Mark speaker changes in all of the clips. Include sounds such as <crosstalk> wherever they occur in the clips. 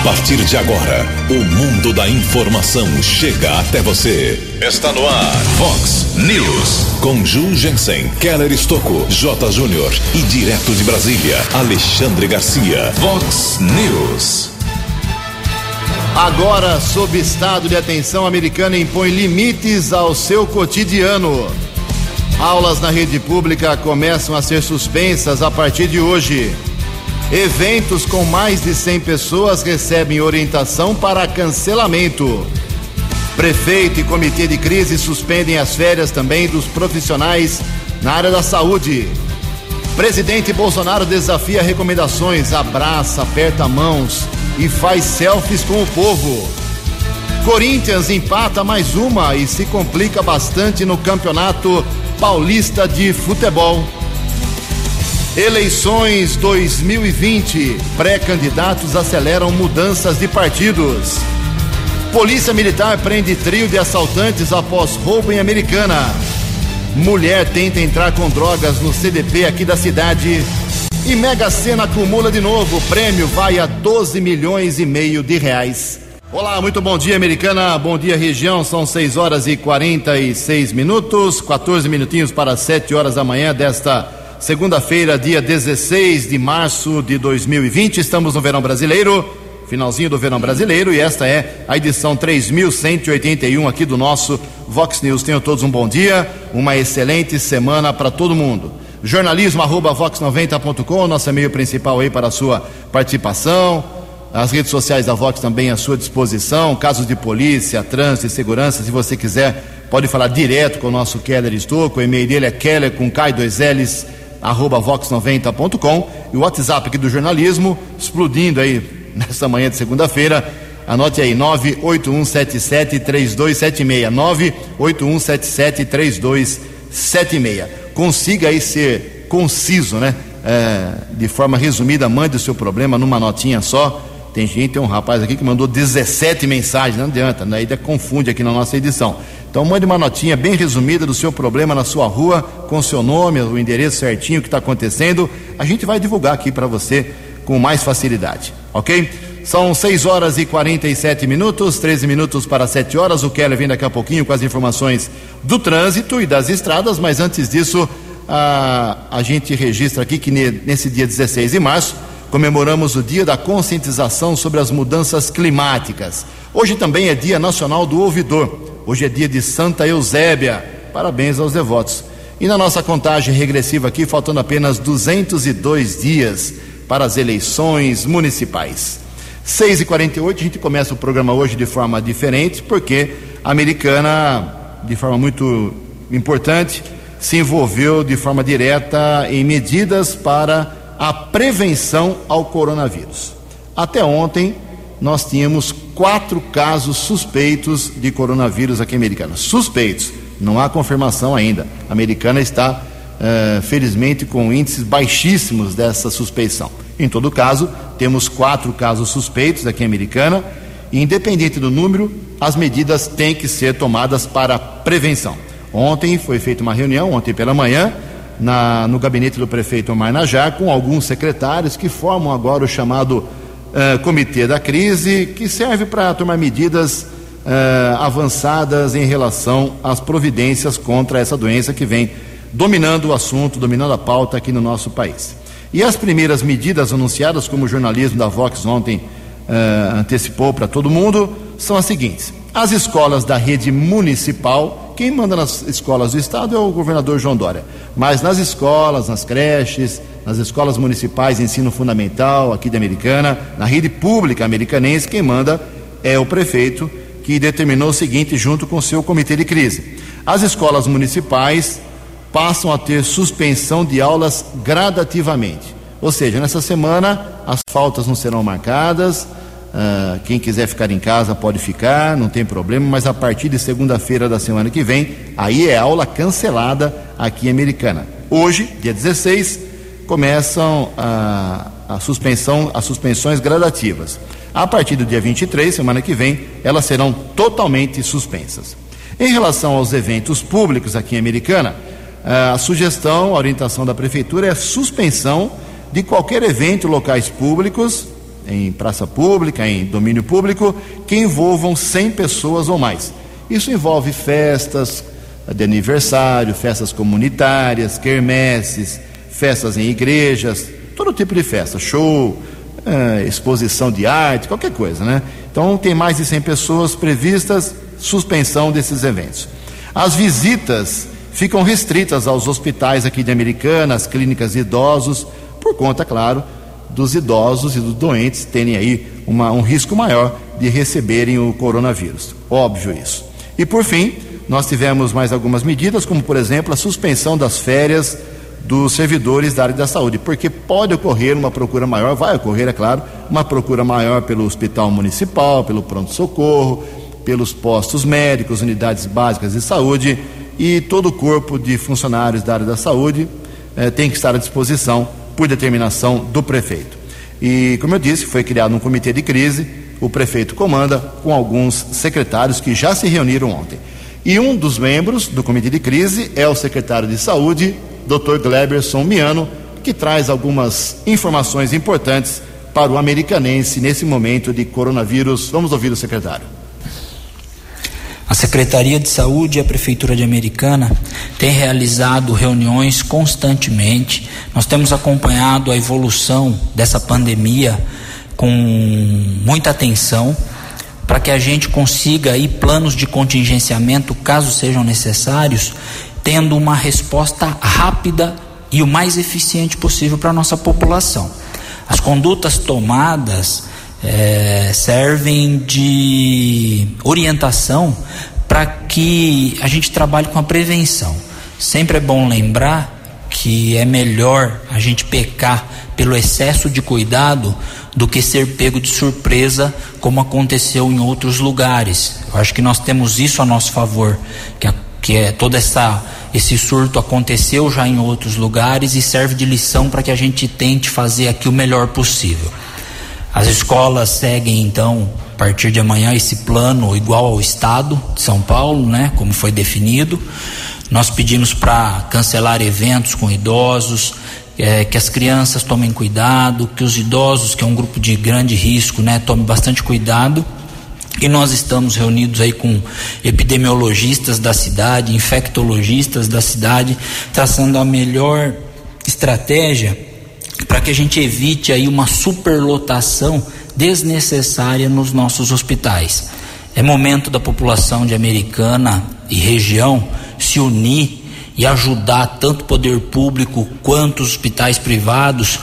Speaker 1: A partir de agora, o mundo da informação chega até você. Está no ar, Fox News. Com Ju Jensen, Keller Estocco, J. Júnior e direto de Brasília, Alexandre Garcia. Fox News.
Speaker 2: Agora, sob estado de atenção, americana impõe limites ao seu cotidiano. Aulas na rede pública começam a ser suspensas a partir de hoje. Eventos com mais de 100 pessoas recebem orientação para cancelamento. Prefeito e comitê de crise suspendem as férias também dos profissionais na área da saúde. Presidente Bolsonaro desafia recomendações, abraça, aperta mãos e faz selfies com o povo. Corinthians empata mais uma e se complica bastante no Campeonato Paulista de Futebol. Eleições 2020. Pré-candidatos aceleram mudanças de partidos. Polícia Militar prende trio de assaltantes após roubo em Americana. Mulher tenta entrar com drogas no CDP aqui da cidade. E Mega Sena acumula de novo. O prêmio vai a 12 milhões e meio de reais. Olá, muito bom dia, Americana. Bom dia, região. São 6 horas e 46 minutos, 14 minutinhos para 7 horas da manhã desta segunda-feira, dia 16 de março de 2020. Estamos no verão brasileiro, finalzinho do verão brasileiro, e esta é a edição 3181 aqui do nosso Vox News. Tenham todos um bom dia, uma excelente semana para todo mundo. Jornalismo arroba vox90.com, nosso e-mail principal aí para a sua participação. As redes sociais da Vox também à sua disposição. Casos de polícia, trânsito e segurança, se você quiser, pode falar direto com o nosso Keller Estouco. O e-mail dele é keller com K 2 L's arroba vox90.com e o WhatsApp aqui do jornalismo, explodindo aí <laughs> nessa manhã de segunda-feira. Anote aí, 981773276. 981773276. Consiga aí ser conciso, né? É, de forma resumida, mande o seu problema numa notinha só. Tem gente, tem um rapaz aqui que mandou 17 mensagens, não adianta, né? confunde aqui na nossa edição. Então mande uma notinha bem resumida do seu problema na sua rua, com o seu nome, o endereço certinho que está acontecendo. A gente vai divulgar aqui para você com mais facilidade, ok? São 6 horas e 47 minutos, 13 minutos para 7 horas. O Keller vem daqui a pouquinho com as informações do trânsito e das estradas, mas antes disso, a, a gente registra aqui que nesse dia 16 de março comemoramos o Dia da Conscientização sobre as Mudanças Climáticas. Hoje também é Dia Nacional do Ouvidor. Hoje é dia de Santa Eusébia. Parabéns aos devotos. E na nossa contagem regressiva aqui, faltando apenas 202 dias para as eleições municipais. 6 e 48 a gente começa o programa hoje de forma diferente, porque a americana, de forma muito importante, se envolveu de forma direta em medidas para a prevenção ao coronavírus. Até ontem, nós tínhamos quatro casos suspeitos de coronavírus aqui em Americana. Suspeitos, não há confirmação ainda. A Americana está, uh, felizmente, com índices baixíssimos dessa suspeição. Em todo caso, temos quatro casos suspeitos aqui em Americana. E, independente do número, as medidas têm que ser tomadas para prevenção. Ontem foi feita uma reunião, ontem pela manhã, na, no gabinete do prefeito Omar Najar, com alguns secretários que formam agora o chamado uh, Comitê da Crise, que serve para tomar medidas uh, avançadas em relação às providências contra essa doença que vem dominando o assunto, dominando a pauta aqui no nosso país. E as primeiras medidas anunciadas, como o jornalismo da Vox ontem uh, antecipou para todo mundo, são as seguintes: as escolas da rede municipal, quem manda nas escolas do estado é o governador João Dória, mas nas escolas, nas creches, nas escolas municipais de ensino fundamental aqui de Americana, na rede pública americanense, quem manda é o prefeito, que determinou o seguinte junto com seu comitê de crise. As escolas municipais passam a ter suspensão de aulas gradativamente. Ou seja, nessa semana as faltas não serão marcadas, uh, quem quiser ficar em casa pode ficar, não tem problema, mas a partir de segunda-feira da semana que vem, aí é aula cancelada aqui em Americana. Hoje, dia 16, começam a, a suspensão, as suspensões gradativas. A partir do dia 23, semana que vem, elas serão totalmente suspensas. Em relação aos eventos públicos aqui em Americana, a sugestão, a orientação da prefeitura é a suspensão de qualquer evento em locais públicos, em praça pública, em domínio público, que envolvam 100 pessoas ou mais. Isso envolve festas de aniversário, festas comunitárias, quermesses, festas em igrejas, todo tipo de festa, show, é, exposição de arte, qualquer coisa, né? Então tem mais de 100 pessoas previstas, suspensão desses eventos. As visitas ficam restritas aos hospitais aqui de Americana, às clínicas de idosos, por conta, claro, dos idosos e dos doentes terem aí uma, um risco maior de receberem o coronavírus. Óbvio isso. E por fim, nós tivemos mais algumas medidas, como por exemplo a suspensão das férias dos servidores da área da saúde, porque pode ocorrer uma procura maior, vai ocorrer, é claro, uma procura maior pelo hospital municipal, pelo pronto-socorro, pelos postos médicos, unidades básicas de saúde e todo o corpo de funcionários da área da saúde eh, tem que estar à disposição por determinação do prefeito. E, como eu disse, foi criado um comitê de crise, o prefeito comanda com alguns secretários que já se reuniram ontem. E um dos membros do comitê de crise é o secretário de saúde, Dr. Gleberson Miano, que traz algumas informações importantes para o americanense nesse momento de coronavírus. Vamos ouvir o secretário.
Speaker 3: Secretaria de Saúde e a Prefeitura de Americana têm realizado reuniões constantemente. Nós temos acompanhado a evolução dessa pandemia com muita atenção para que a gente consiga aí planos de contingenciamento, caso sejam necessários, tendo uma resposta rápida e o mais eficiente possível para a nossa população. As condutas tomadas é, servem de orientação para que a gente trabalhe com a prevenção. Sempre é bom lembrar que é melhor a gente pecar pelo excesso de cuidado do que ser pego de surpresa, como aconteceu em outros lugares. Eu acho que nós temos isso a nosso favor, que, a, que é toda essa esse surto aconteceu já em outros lugares e serve de lição para que a gente tente fazer aqui o melhor possível. As escolas seguem então partir de amanhã esse plano igual ao estado de São Paulo, né, como foi definido. Nós pedimos para cancelar eventos com idosos, é, que as crianças tomem cuidado, que os idosos, que é um grupo de grande risco, né, tomem bastante cuidado. E nós estamos reunidos aí com epidemiologistas da cidade, infectologistas da cidade, traçando a melhor estratégia para que a gente evite aí uma superlotação desnecessária nos nossos hospitais. É momento da população de Americana e região se unir e ajudar tanto o poder público quanto os hospitais privados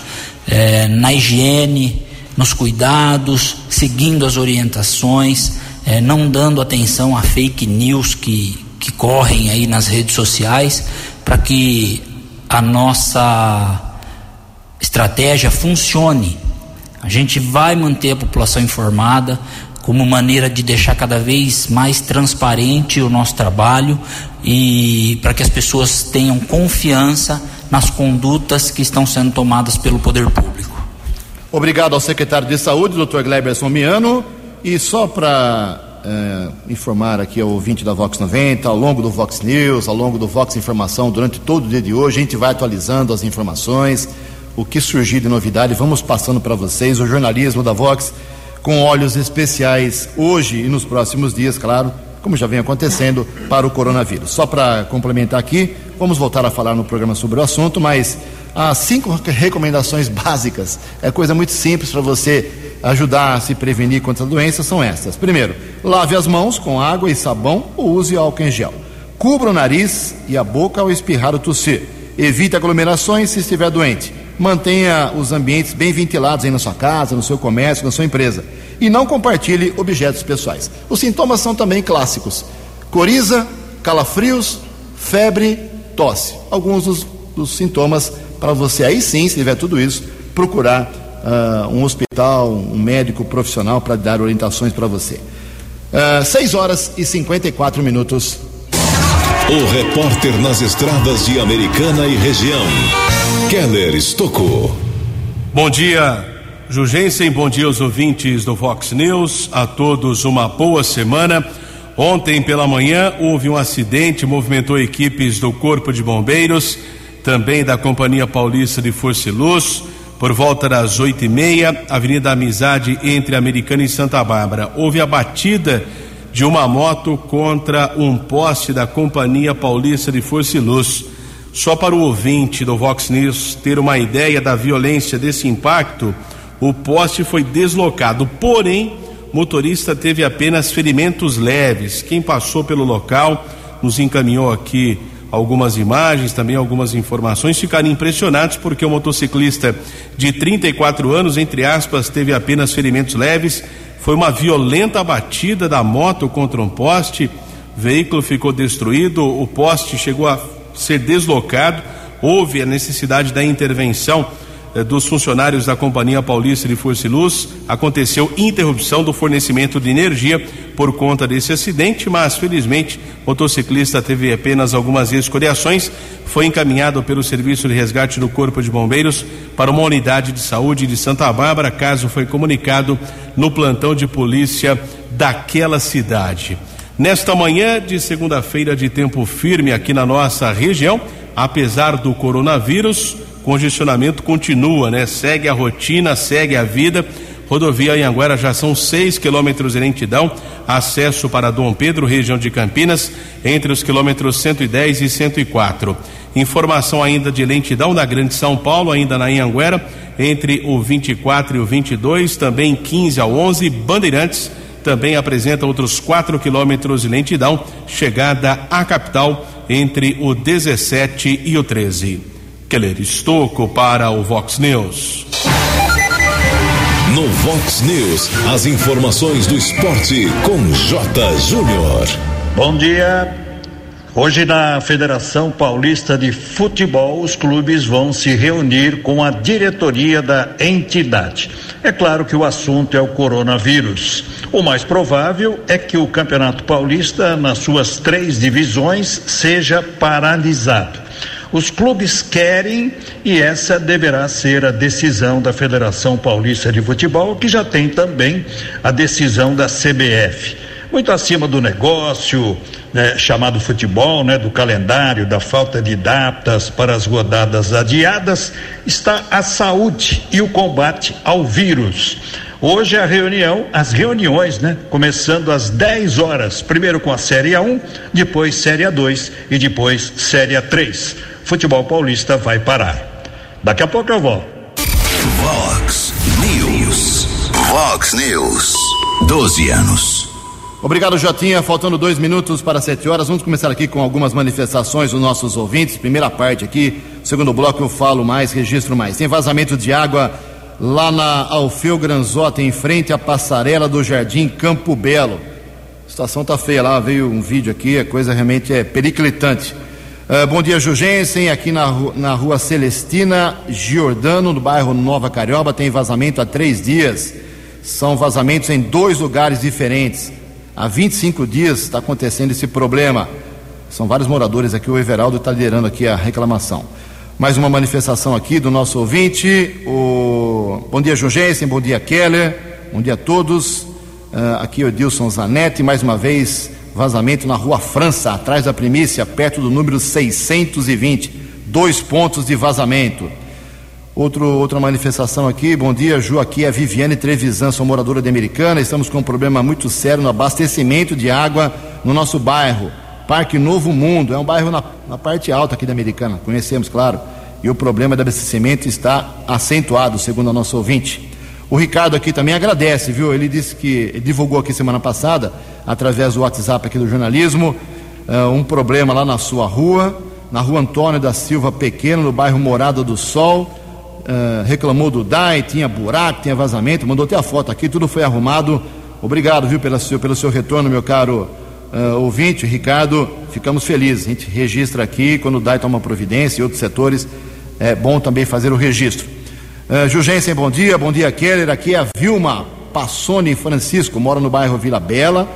Speaker 3: eh, na higiene, nos cuidados, seguindo as orientações, eh, não dando atenção a fake news que, que correm aí nas redes sociais, para que a nossa estratégia funcione. A gente vai manter a população informada como maneira de deixar cada vez mais transparente o nosso trabalho e para que as pessoas tenham confiança nas condutas que estão sendo tomadas pelo poder público.
Speaker 2: Obrigado ao secretário de Saúde, Dr. Gleberson Miano. E só para é, informar aqui ao ouvinte da Vox 90, ao longo do Vox News, ao longo do Vox Informação, durante todo o dia de hoje, a gente vai atualizando as informações o que surgir de novidade, vamos passando para vocês. O jornalismo da Vox com olhos especiais hoje e nos próximos dias, claro, como já vem acontecendo, para o coronavírus. Só para complementar aqui, vamos voltar a falar no programa sobre o assunto, mas as cinco recomendações básicas, é coisa muito simples para você ajudar a se prevenir contra a doença, são essas. Primeiro, lave as mãos com água e sabão ou use álcool em gel. Cubra o nariz e a boca ao espirrar ou tossir. Evite aglomerações se estiver doente mantenha os ambientes bem ventilados aí na sua casa, no seu comércio, na sua empresa. E não compartilhe objetos pessoais. Os sintomas são também clássicos: coriza, calafrios, febre, tosse. Alguns dos, dos sintomas para você aí sim, se tiver tudo isso, procurar uh, um hospital, um médico profissional para dar orientações para você. Uh, ah, 6 horas e 54 minutos.
Speaker 1: O repórter nas estradas de Americana e região. Keller Estocou.
Speaker 4: Bom dia, Jugensen, bom dia aos ouvintes do Fox News, a todos uma boa semana. Ontem pela manhã houve um acidente, movimentou equipes do Corpo de Bombeiros, também da Companhia Paulista de Força e Luz, por volta das oito e meia, Avenida Amizade entre Americana e Santa Bárbara. Houve a batida de uma moto contra um poste da Companhia Paulista de Força e Luz. Só para o ouvinte do Vox News ter uma ideia da violência desse impacto, o poste foi deslocado, porém, motorista teve apenas ferimentos leves. Quem passou pelo local nos encaminhou aqui algumas imagens, também algumas informações, ficaram impressionados porque o motociclista de 34 anos, entre aspas, teve apenas ferimentos leves. Foi uma violenta batida da moto contra um poste, o veículo ficou destruído, o poste chegou a ser deslocado, houve a necessidade da intervenção eh, dos funcionários da Companhia Paulista de Força e Luz, aconteceu interrupção do fornecimento de energia por conta desse acidente, mas felizmente o motociclista teve apenas algumas escoriações, foi encaminhado pelo Serviço de Resgate do Corpo de Bombeiros para uma unidade de saúde de Santa Bárbara, caso foi comunicado no plantão de polícia daquela cidade. Nesta manhã de segunda-feira de tempo firme aqui na nossa região, apesar do coronavírus, congestionamento continua, né? Segue a rotina, segue a vida. Rodovia Anhanguera já são 6 quilômetros de lentidão, acesso para Dom Pedro, região de Campinas, entre os quilômetros 110 e 104. Informação ainda de lentidão na Grande São Paulo, ainda na Anhanguera, entre o 24 e o 22, também 15 ao 11, Bandeirantes também apresenta outros 4 quilômetros de lentidão, chegada à capital entre o 17 e o 13. Keller Estocco para o Vox News.
Speaker 1: No Vox News, as informações do esporte com J. Júnior.
Speaker 5: Bom dia. Hoje na Federação Paulista de Futebol, os clubes vão se reunir com a diretoria da entidade. É claro que o assunto é o coronavírus. O mais provável é que o Campeonato Paulista, nas suas três divisões, seja paralisado. Os clubes querem e essa deverá ser a decisão da Federação Paulista de Futebol, que já tem também a decisão da CBF. Muito acima do negócio né, chamado futebol, né, do calendário, da falta de datas para as rodadas adiadas, está a saúde e o combate ao vírus. Hoje a reunião, as reuniões, né? Começando às 10 horas, primeiro com a Série A1, depois Série A2 e depois Série A3 futebol paulista vai parar. Daqui a pouco eu volto.
Speaker 1: Vox News. Vox News. 12 anos.
Speaker 2: Obrigado, Jotinha. Faltando dois minutos para sete horas. Vamos começar aqui com algumas manifestações dos nossos ouvintes. Primeira parte aqui, segundo bloco eu falo mais, registro mais. Tem vazamento de água lá na Alfeu Granzotta, em frente à passarela do Jardim Campo Belo. A situação tá feia lá, veio um vídeo aqui, a coisa realmente é periclitante. Uh, bom dia, Jugensen. Aqui na, na rua Celestina Giordano, no bairro Nova Carioba, tem vazamento há três dias. São vazamentos em dois lugares diferentes. Há 25 dias está acontecendo esse problema. São vários moradores aqui. O Everaldo está liderando aqui a reclamação. Mais uma manifestação aqui do nosso ouvinte. O... Bom dia, Jugensen. Bom dia, Keller. Bom dia a todos. Uh, aqui é o Edilson Zanetti. Mais uma vez Vazamento na Rua França, atrás da primícia, perto do número 620. Dois pontos de vazamento. Outro, outra manifestação aqui. Bom dia, Ju. Aqui é Viviane Trevisan, sou moradora de Americana. Estamos com um problema muito sério no abastecimento de água no nosso bairro. Parque Novo Mundo. É um bairro na, na parte alta aqui da Americana. Conhecemos, claro. E o problema de abastecimento está acentuado, segundo a nossa ouvinte. O Ricardo aqui também agradece, viu? Ele disse que divulgou aqui semana passada, através do WhatsApp aqui do jornalismo, uh, um problema lá na sua rua, na rua Antônio da Silva Pequeno, no bairro Morada do Sol. Uh, reclamou do DAI, tinha buraco, tinha vazamento, mandou até a foto aqui, tudo foi arrumado. Obrigado, viu, pelo pelo seu retorno, meu caro uh, ouvinte, Ricardo. Ficamos felizes. A gente registra aqui, quando o DAI toma providência e outros setores, é bom também fazer o registro. Uh, bom dia. Bom dia, Keller. Aqui é a Vilma Passoni Francisco, mora no bairro Vila Bela.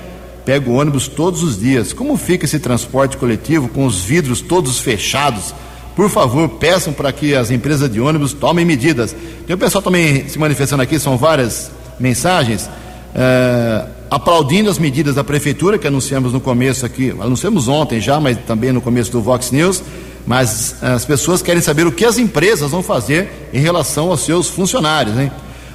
Speaker 2: Pego ônibus todos os dias. Como fica esse transporte coletivo com os vidros todos fechados? Por favor, peçam para que as empresas de ônibus tomem medidas. Tem o pessoal também se manifestando aqui, são várias mensagens. Uh, aplaudindo as medidas da prefeitura que anunciamos no começo aqui, anunciamos ontem já, mas também no começo do Vox News, Mas as pessoas querem saber o que as empresas vão fazer em relação aos seus funcionários, hein?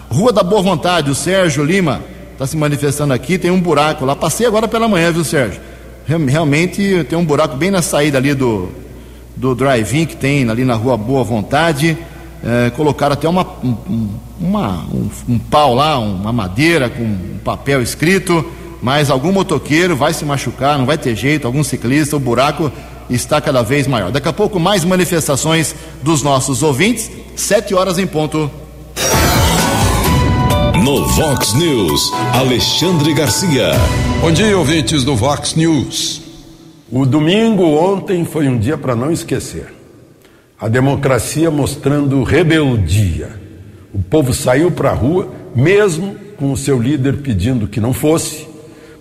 Speaker 2: Rua da Boa Vontade, o Sérgio Lima está se manifestando aqui, tem um buraco lá. Passei agora pela manhã, viu, Sérgio? Realmente tem um buraco bem na saída ali do, do drive-in que tem ali na rua Boa Vontade. É, colocaram até uma, um, uma, um, um, pau lá, uma madeira com um papel escrito, mas algum motoqueiro vai se machucar, não vai ter jeito, algum ciclista, o buraco está cada vez maior. Daqui a pouco, mais manifestações dos nossos ouvintes, sete horas em ponto.
Speaker 1: No Vox News, Alexandre Garcia.
Speaker 6: Bom dia, ouvintes do Vox News. O domingo ontem foi um dia para não esquecer. A democracia mostrando rebeldia. O povo saiu para a rua, mesmo com o seu líder pedindo que não fosse,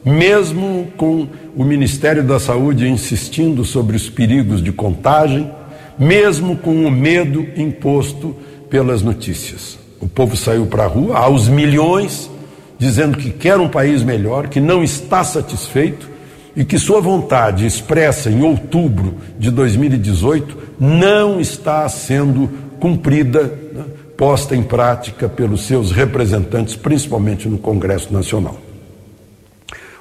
Speaker 6: mesmo com o Ministério da Saúde insistindo sobre os perigos de contagem, mesmo com o medo imposto pelas notícias. O povo saiu para a rua aos milhões, dizendo que quer um país melhor, que não está satisfeito e que sua vontade expressa em outubro de 2018 não está sendo cumprida, né, posta em prática pelos seus representantes, principalmente no Congresso Nacional.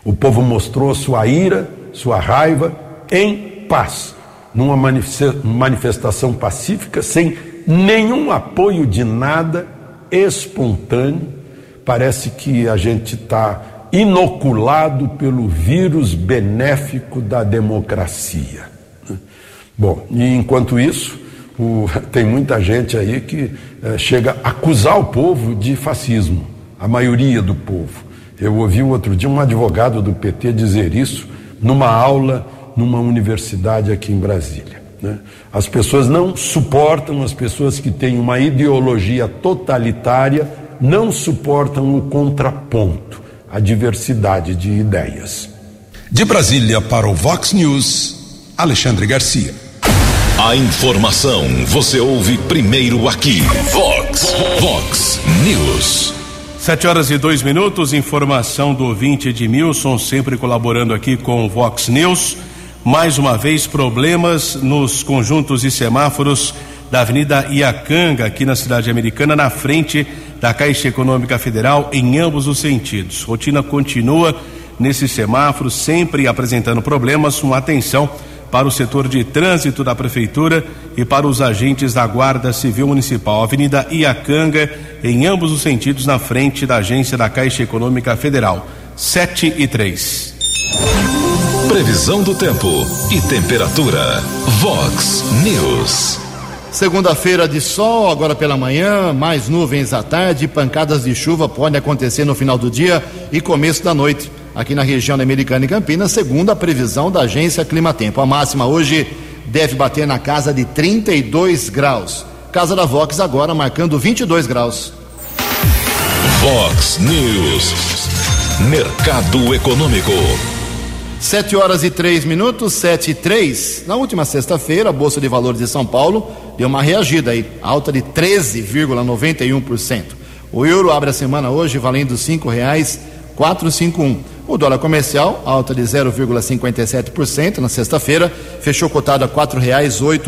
Speaker 6: O povo mostrou sua ira, sua raiva em paz, numa manifestação pacífica, sem nenhum apoio de nada, espontâneo. Parece que a gente está inoculado pelo vírus benéfico da democracia. Bom, e enquanto isso, o, <laughs> tem muita gente aí que é, chega a acusar o povo de fascismo, a maioria do povo. Eu ouvi outro dia um advogado do PT dizer isso numa aula numa universidade aqui em Brasília. Né? As pessoas não suportam, as pessoas que têm uma ideologia totalitária não suportam o contraponto a diversidade de ideias.
Speaker 1: De Brasília para o Vox News, Alexandre Garcia. A informação você ouve primeiro aqui. Vox, Vox News.
Speaker 4: Sete horas e dois minutos, informação do ouvinte Edmilson, sempre colaborando aqui com o Vox News. Mais uma vez, problemas nos conjuntos e semáforos da Avenida Iacanga, aqui na cidade americana, na frente da Caixa Econômica Federal em ambos os sentidos. Rotina continua nesse semáforo, sempre apresentando problemas. Uma atenção para o setor de trânsito da Prefeitura e para os agentes da Guarda Civil Municipal. Avenida Iacanga, em ambos os sentidos, na frente da agência da Caixa Econômica Federal. 7 e 3.
Speaker 1: Previsão do tempo e temperatura. Vox News.
Speaker 2: Segunda-feira de sol, agora pela manhã, mais nuvens à tarde, pancadas de chuva podem acontecer no final do dia e começo da noite, aqui na região da Americana e Campinas, segundo a previsão da agência Climatempo. A máxima hoje deve bater na casa de 32 graus. Casa da Vox agora marcando 22 graus.
Speaker 1: Vox News. Mercado Econômico.
Speaker 2: Sete horas e três minutos, sete e três. Na última sexta-feira, a Bolsa de Valores de São Paulo deu uma reagida aí, alta de 13,91%. O euro abre a semana hoje valendo cinco um. O dólar comercial, alta de 0,57% na sexta-feira, fechou cotado a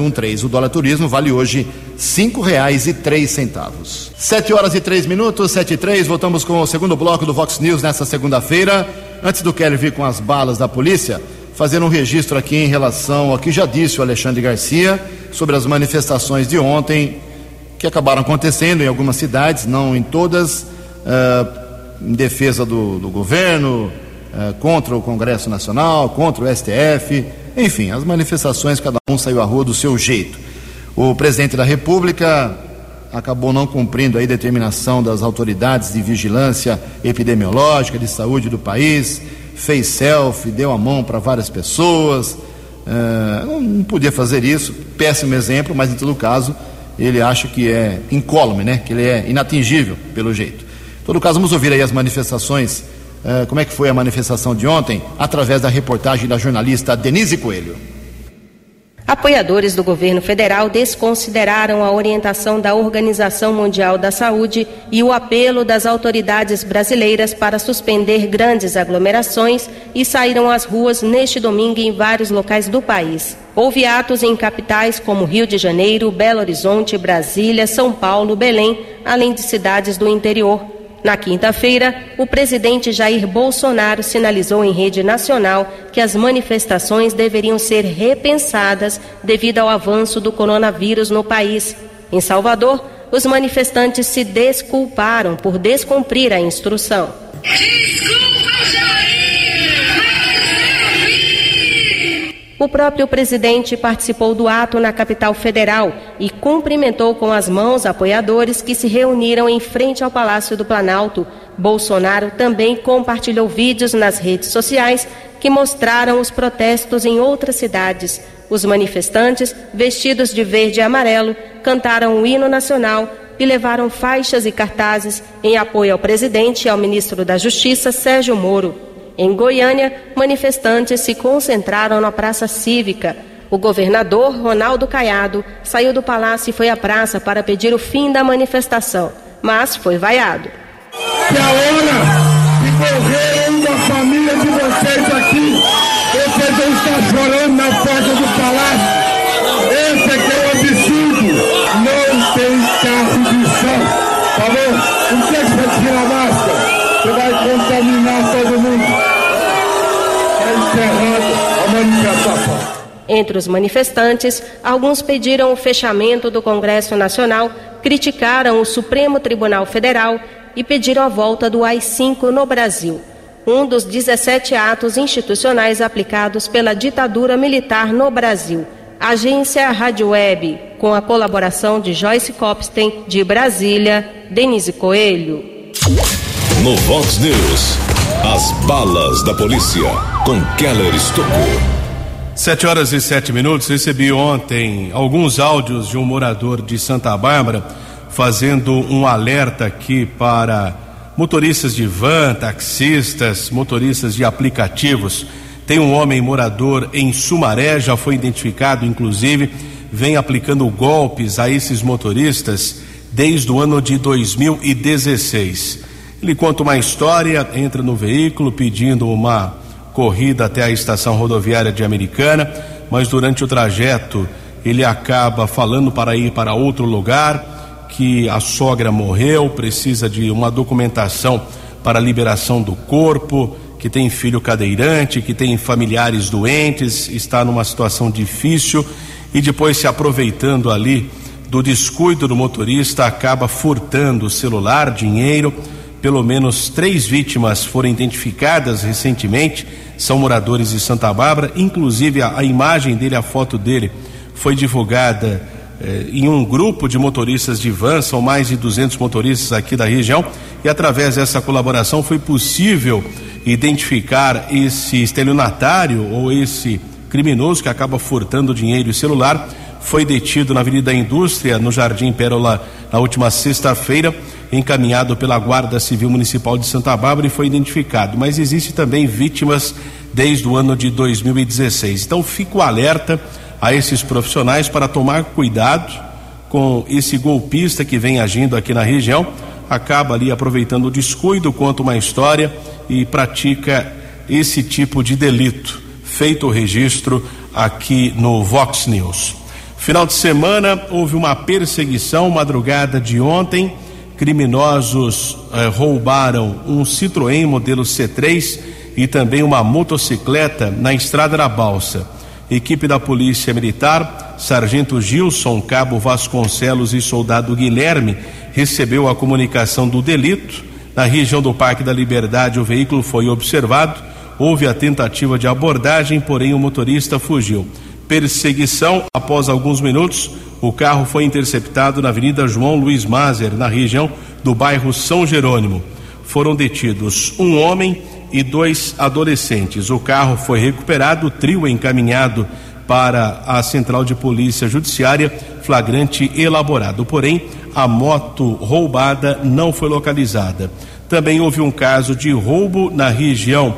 Speaker 2: um três. O dólar turismo vale hoje cinco reais e três centavos. Sete horas e três minutos, sete e três. Voltamos com o segundo bloco do Vox News nesta segunda-feira. Antes do Kelly vir com as balas da polícia, fazer um registro aqui em relação ao que já disse o Alexandre Garcia sobre as manifestações de ontem que acabaram acontecendo em algumas cidades, não em todas, uh, em defesa do, do governo, uh, contra o Congresso Nacional, contra o STF, enfim, as manifestações, cada um saiu à rua do seu jeito. O presidente da República acabou não cumprindo a determinação das autoridades de vigilância epidemiológica de saúde do país, fez selfie, deu a mão para várias pessoas, uh, não podia fazer isso, péssimo exemplo, mas em todo caso ele acha que é incólume, né? que ele é inatingível pelo jeito. Em todo caso, vamos ouvir aí as manifestações, uh, como é que foi a manifestação de ontem, através da reportagem da jornalista Denise Coelho.
Speaker 7: Apoiadores do governo federal desconsideraram a orientação da Organização Mundial da Saúde e o apelo das autoridades brasileiras para suspender grandes aglomerações e saíram às ruas neste domingo em vários locais do país. Houve atos em capitais como Rio de Janeiro, Belo Horizonte, Brasília, São Paulo, Belém, além de cidades do interior. Na quinta-feira, o presidente Jair Bolsonaro sinalizou em rede nacional que as manifestações deveriam ser repensadas devido ao avanço do coronavírus no país. Em Salvador, os manifestantes se desculparam por descumprir a instrução. Desculpa, O próprio presidente participou do ato na capital federal e cumprimentou com as mãos apoiadores que se reuniram em frente ao Palácio do Planalto. Bolsonaro também compartilhou vídeos nas redes sociais que mostraram os protestos em outras cidades. Os manifestantes, vestidos de verde e amarelo, cantaram o hino nacional e levaram faixas e cartazes em apoio ao presidente e ao ministro da Justiça, Sérgio Moro. Em Goiânia, manifestantes se concentraram na Praça Cívica. O governador Ronaldo Caiado saiu do palácio e foi à praça para pedir o fim da manifestação, mas foi vaiado.
Speaker 8: A hora família de vocês aqui, chorando
Speaker 7: Entre os manifestantes, alguns pediram o fechamento do Congresso Nacional, criticaram o Supremo Tribunal Federal e pediram a volta do AI-5 no Brasil, um dos 17 atos institucionais aplicados pela ditadura militar no Brasil. Agência Rádio Web, com a colaboração de Joyce Copstein, de Brasília, Denise Coelho.
Speaker 1: No Vox News. As balas da polícia com Keller Estocou.
Speaker 4: Sete horas e sete minutos. Recebi ontem alguns áudios de um morador de Santa Bárbara fazendo um alerta aqui para motoristas de van, taxistas, motoristas de aplicativos. Tem um homem morador em Sumaré, já foi identificado, inclusive, vem aplicando golpes a esses motoristas desde o ano de 2016. Ele conta uma história, entra no veículo pedindo uma corrida até a estação rodoviária de Americana, mas durante o trajeto ele acaba falando para ir para outro lugar, que a sogra morreu, precisa de uma documentação para liberação do corpo, que tem filho cadeirante, que tem familiares doentes, está numa situação difícil e depois se aproveitando ali do descuido do motorista, acaba furtando celular, dinheiro pelo menos três vítimas foram identificadas recentemente, são moradores de Santa Bárbara, inclusive a, a imagem dele, a foto dele, foi divulgada eh, em um grupo de motoristas de van, são mais de 200 motoristas aqui da região, e através dessa colaboração foi possível identificar esse estelionatário ou esse criminoso que acaba furtando dinheiro e celular. Foi detido na Avenida Indústria, no Jardim Pérola, na última sexta-feira encaminhado pela Guarda Civil Municipal de Santa Bárbara e foi identificado. Mas existe também vítimas desde o ano de 2016. Então fico alerta a esses profissionais para tomar cuidado com esse golpista que vem agindo aqui na região, acaba ali aproveitando o descuido, conta uma história e pratica esse tipo de delito. Feito o registro aqui no Vox News. Final de semana houve uma perseguição madrugada de ontem criminosos eh, roubaram um Citroën modelo C3 e também uma motocicleta na estrada da Balsa. Equipe da Polícia Militar, Sargento Gilson, Cabo Vasconcelos e Soldado Guilherme recebeu a comunicação do delito. Na região do Parque da Liberdade, o veículo foi observado. Houve a tentativa de abordagem, porém o motorista fugiu. Perseguição após alguns minutos o carro foi interceptado na Avenida João Luiz Mazer, na região do bairro São Jerônimo. Foram detidos um homem e dois adolescentes. O carro foi recuperado, o trio encaminhado para a Central de Polícia Judiciária, flagrante elaborado. Porém, a moto roubada não foi localizada. Também houve um caso de roubo na região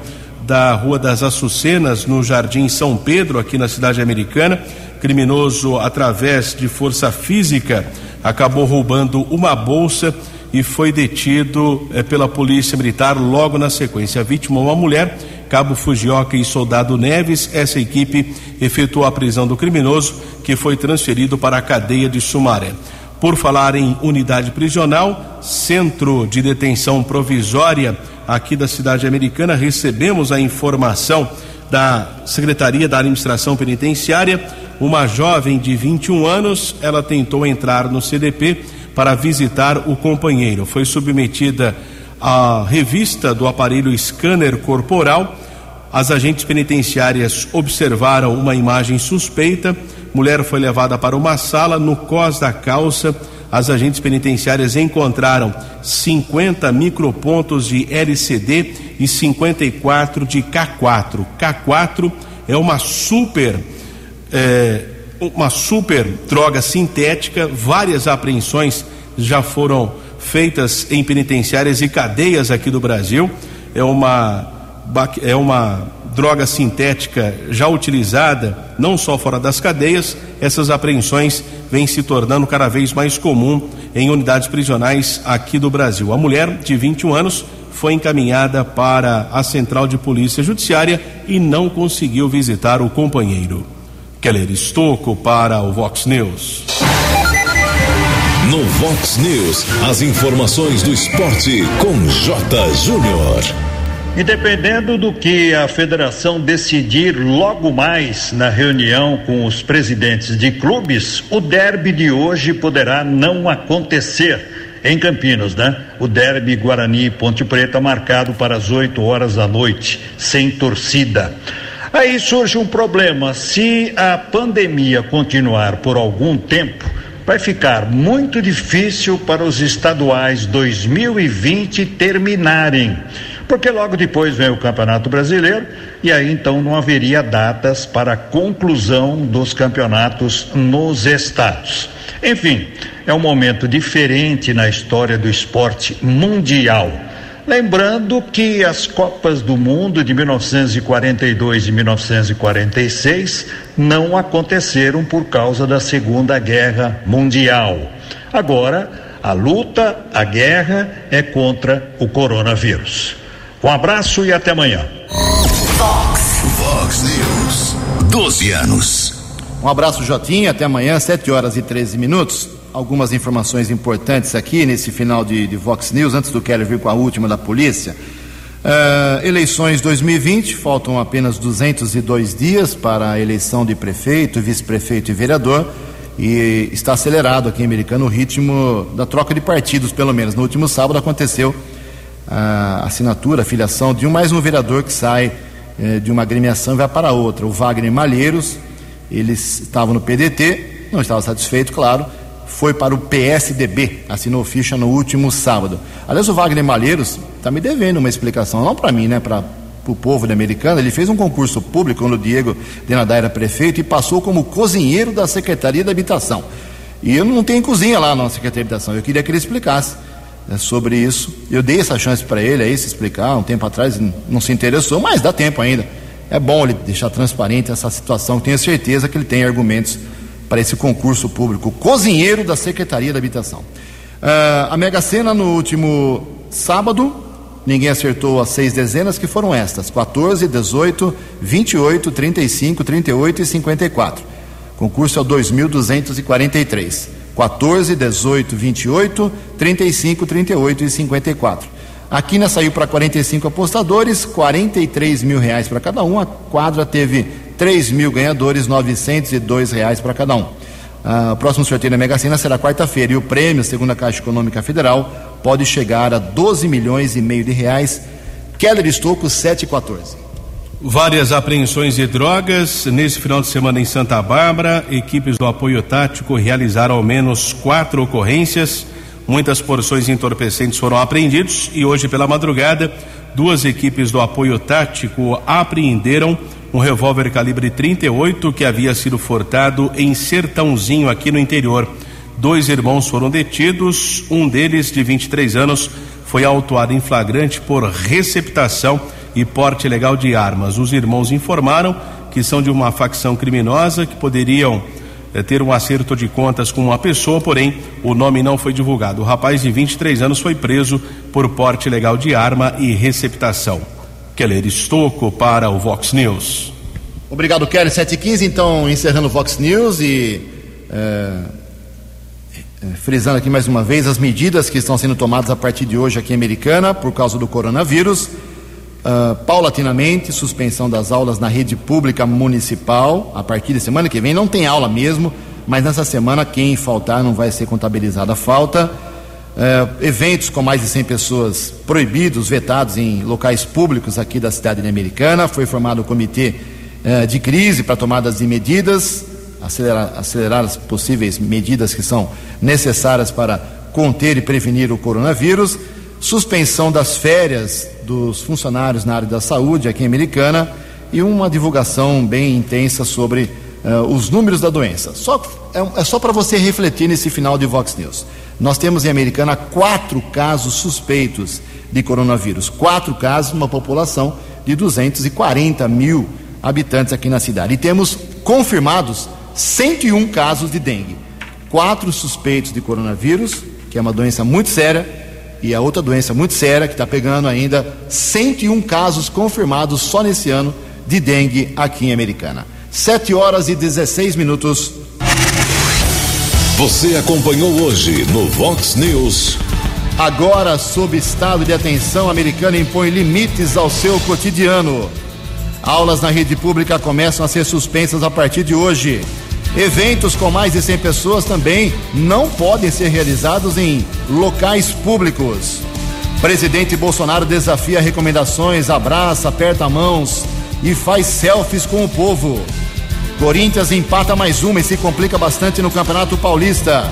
Speaker 4: da Rua das Açucenas, no Jardim São Pedro, aqui na cidade americana Criminoso, através de força física, acabou roubando uma bolsa e foi detido eh, pela Polícia Militar logo na sequência. A vítima, uma mulher, Cabo Fujioka e Soldado Neves. Essa equipe efetuou a prisão do criminoso, que foi transferido para a cadeia de Sumaré. Por falar em unidade prisional, centro de detenção provisória aqui da cidade americana, recebemos a informação da Secretaria da Administração Penitenciária. Uma jovem de 21 anos, ela tentou entrar no CDP para visitar o companheiro. Foi submetida à revista do aparelho scanner corporal. As agentes penitenciárias observaram uma imagem suspeita. Mulher foi levada para uma sala. No cós da calça, as agentes penitenciárias encontraram 50 micropontos de LCD e 54 de K4. K4 é uma super. É, uma super droga sintética, várias apreensões já foram feitas em penitenciárias e cadeias aqui do Brasil. É uma, é uma droga sintética já utilizada não só fora das cadeias, essas apreensões vêm se tornando cada vez mais comum em unidades prisionais aqui do Brasil. A mulher, de 21 anos, foi encaminhada para a Central de Polícia Judiciária e não conseguiu visitar o companheiro. Keller Estocco para o Vox News.
Speaker 1: No Vox News, as informações do esporte com J. Júnior.
Speaker 5: E dependendo do que a federação decidir logo mais na reunião com os presidentes de clubes, o derby de hoje poderá não acontecer em Campinas, né? O derby Guarani Ponte Preta marcado para as 8 horas da noite, sem torcida. Aí surge um problema: se a pandemia continuar por algum tempo, vai ficar muito difícil para os estaduais 2020 terminarem. Porque logo depois vem o Campeonato Brasileiro e aí então não haveria datas para a conclusão dos campeonatos nos estados. Enfim, é um momento diferente na história do esporte mundial. Lembrando que as Copas do Mundo de 1942 e 1946 não aconteceram por causa da Segunda Guerra Mundial. Agora, a luta, a guerra é contra o coronavírus. Um abraço e até amanhã.
Speaker 1: Fox, Fox News. 12 anos.
Speaker 2: Um abraço, Jotinha. Até amanhã, 7 horas e 13 minutos algumas informações importantes aqui nesse final de, de Vox News, antes do Keller vir com a última da polícia. Uh, eleições 2020, faltam apenas 202 dias para a eleição de prefeito, vice-prefeito e vereador, e está acelerado aqui em Americano o ritmo da troca de partidos, pelo menos. No último sábado aconteceu a assinatura, a filiação de um mais um vereador que sai eh, de uma agremiação e vai para outra. O Wagner Malheiros, eles estavam no PDT, não estava satisfeito, claro, foi para o PSDB, assinou ficha no último sábado. Aliás, o Wagner Malheiros está me devendo uma explicação, não para mim, né, para o povo da Americana. Ele fez um concurso público quando o Diego Denadá era prefeito e passou como cozinheiro da Secretaria da Habitação. E eu não tenho cozinha lá na Secretaria da Habitação. Eu queria que ele explicasse sobre isso. Eu dei essa chance para ele aí se explicar. Um tempo atrás não se interessou, mas dá tempo ainda. É bom ele deixar transparente essa situação. Tenho certeza que ele tem argumentos para esse concurso público, cozinheiro da Secretaria da Habitação. Uh, a Mega Sena no último sábado, ninguém acertou as seis dezenas que foram estas: 14, 18, 28, 35, 38 e 54. Concurso é o 2243. 14, 18, 28, 35, 38 e 54. A quina saiu para 45 apostadores, 43 mil reais para cada um. A quadra teve 3 mil ganhadores, 902 reais para cada um. Ah, o próximo sorteio da Mega Sena será quarta-feira e o prêmio, segundo a Caixa Econômica Federal, pode chegar a 12 milhões e meio de reais. Keller Estocco, 714.
Speaker 4: Várias apreensões de drogas. Nesse final de semana em Santa Bárbara, equipes do apoio tático realizaram ao menos quatro ocorrências. Muitas porções entorpecentes foram apreendidos e hoje pela madrugada, duas equipes do apoio tático apreenderam um revólver calibre 38 que havia sido furtado em Sertãozinho, aqui no interior. Dois irmãos foram detidos, um deles, de 23 anos, foi autuado em flagrante por receptação e porte ilegal de armas. Os irmãos informaram que são de uma facção criminosa que poderiam é, ter um acerto de contas com uma pessoa, porém o nome não foi divulgado. O rapaz de 23 anos foi preso por porte legal de arma e receptação. Keller Estocco para o Vox News.
Speaker 2: Obrigado, Kelly. 715, então, encerrando o Vox News e é, frisando aqui mais uma vez as medidas que estão sendo tomadas a partir de hoje aqui em Americana por causa do coronavírus. Uh, paulatinamente, suspensão das aulas na rede pública municipal. A partir de semana que vem não tem aula mesmo, mas nessa semana quem faltar não vai ser contabilizada a falta. Uh, eventos com mais de 100 pessoas proibidos, vetados em locais públicos aqui da cidade de Americana. Foi formado o comitê uh, de crise para tomadas de medidas, acelerar, acelerar as possíveis medidas que são necessárias para conter e prevenir o coronavírus suspensão das férias dos funcionários na área da saúde aqui em Americana e uma divulgação bem intensa sobre uh, os números da doença. Só, é, é só para você refletir nesse final de Vox News. Nós temos em Americana quatro casos suspeitos de coronavírus. Quatro casos numa população de 240 mil habitantes aqui na cidade. E temos confirmados 101 casos de dengue. Quatro suspeitos de coronavírus, que é uma doença muito séria, e a outra doença muito séria que está pegando ainda 101 casos confirmados só nesse ano de dengue aqui em Americana. 7 horas e 16 minutos.
Speaker 1: Você acompanhou hoje no Vox News.
Speaker 2: Agora, sob estado de atenção, a americana impõe limites ao seu cotidiano. Aulas na rede pública começam a ser suspensas a partir de hoje. Eventos com mais de 100 pessoas também não podem ser realizados em locais públicos. Presidente Bolsonaro desafia recomendações, abraça, aperta mãos e faz selfies com o povo. Corinthians empata mais uma e se complica bastante no Campeonato Paulista.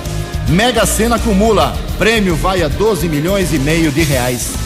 Speaker 2: Mega Sena acumula, prêmio vai a 12 milhões e meio de reais.